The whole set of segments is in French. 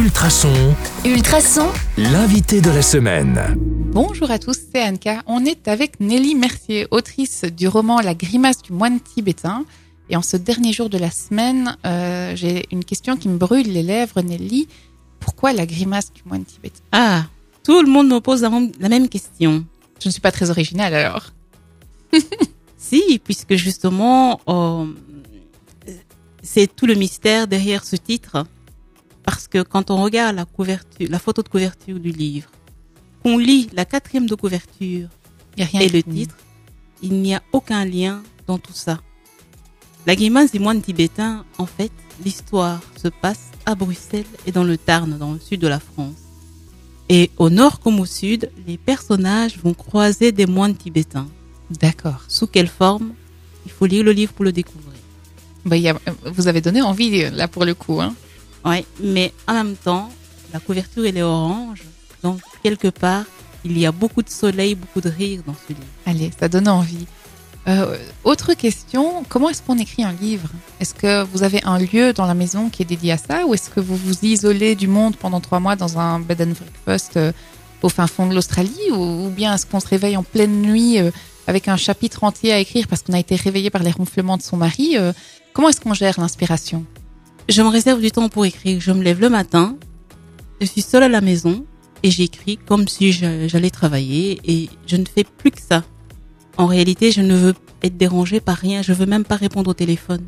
Ultrason, Ultrason, l'invité de la semaine. Bonjour à tous, c'est Anka. On est avec Nelly Mercier, autrice du roman La grimace du moine tibétain. Et en ce dernier jour de la semaine, euh, j'ai une question qui me brûle les lèvres, Nelly. Pourquoi la grimace du moine tibétain? Ah, tout le monde me pose la même question. Je ne suis pas très originale alors. Si, puisque justement, euh, c'est tout le mystère derrière ce titre. Parce que quand on regarde la couverture, la photo de couverture du livre, qu'on lit la quatrième de couverture et le titre, il n'y a aucun lien dans tout ça. La grimace des moines tibétains, en fait, l'histoire se passe à Bruxelles et dans le Tarn, dans le sud de la France. Et au nord comme au sud, les personnages vont croiser des moines tibétains. D'accord. Sous quelle forme? Il faut lire le livre pour le découvrir. Bah, y a- vous avez donné envie là pour le coup. Hein. Ouais, mais en même temps, la couverture elle est orange, donc quelque part, il y a beaucoup de soleil, beaucoup de rire dans ce livre. Allez, ça donne envie. Euh, autre question, comment est-ce qu'on écrit un livre? Est-ce que vous avez un lieu dans la maison qui est dédié à ça ou est-ce que vous vous isolez du monde pendant trois mois dans un bed and breakfast euh, au fin fond de l'Australie ou, bien est-ce qu'on se réveille en pleine nuit euh, avec un chapitre entier à écrire parce qu'on a été réveillé par les ronflements de son mari Comment est-ce qu'on gère l'inspiration? Je me réserve du temps pour écrire. Je me lève le matin, je suis seule à la maison et j'écris comme si j'allais travailler et je ne fais plus que ça. En réalité, je ne veux être dérangée par rien. Je veux même pas répondre au téléphone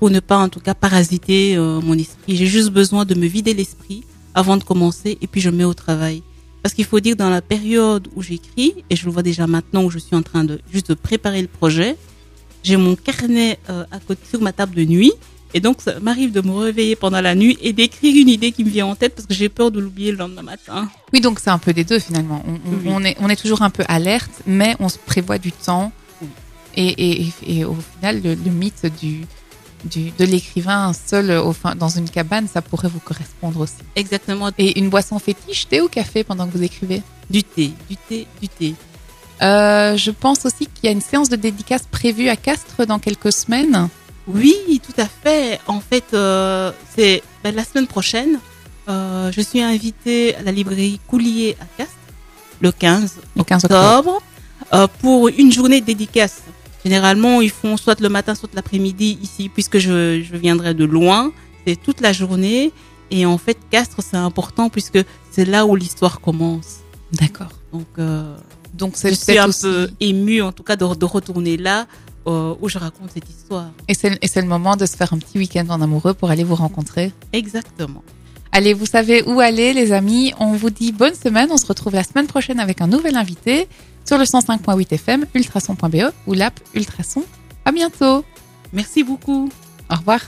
pour ne pas, en tout cas, parasiter euh, mon esprit. J'ai juste besoin de me vider l'esprit avant de commencer et puis je me mets au travail. Parce qu'il faut dire dans la période où j'écris et je le vois déjà maintenant où je suis en train de juste préparer le projet, j'ai mon carnet euh, à côté sur ma table de nuit et donc, ça m'arrive de me réveiller pendant la nuit et d'écrire une idée qui me vient en tête parce que j'ai peur de l'oublier le lendemain matin. Oui, donc c'est un peu des deux finalement. On, on- Oui. on est, on est toujours un peu alerte, mais on se prévoit du temps. Et, et, et, et au final, le, le mythe du, du, de l'écrivain seul au fin, dans une cabane, ça pourrait vous correspondre aussi. Exactement. Et une boisson fétiche, thé ou café pendant que vous écrivez? Du thé, du thé, du thé. Euh, Je pense aussi qu'il y a une séance de dédicace prévue à Castres dans quelques semaines. Oui, tout à fait. En fait, euh, c'est ben, la semaine prochaine. euh, je suis invitée à la librairie Coulier à Castres le 15 Le 15 octobre. octobre euh, pour une journée de dédicace. Généralement, ils font soit le matin, soit l'après-midi ici, puisque je, je viendrai de loin. C'est toute la journée. Et en fait, Castres, c'est important puisque c'est là où l'histoire commence. D'accord. Donc, euh, Donc je c'est suis un aussi- peu émue, en tout cas, de, de retourner là euh, où je raconte cette histoire. Et c'est le moment de se faire un petit week-end en amoureux pour aller vous rencontrer. Exactement. Allez, vous savez où aller, les amis. On vous dit bonne semaine. On se retrouve la semaine prochaine avec un nouvel invité sur le 105.8 FM, ultrason.be ou l'app Ultrason. À bientôt. Merci beaucoup. Au revoir.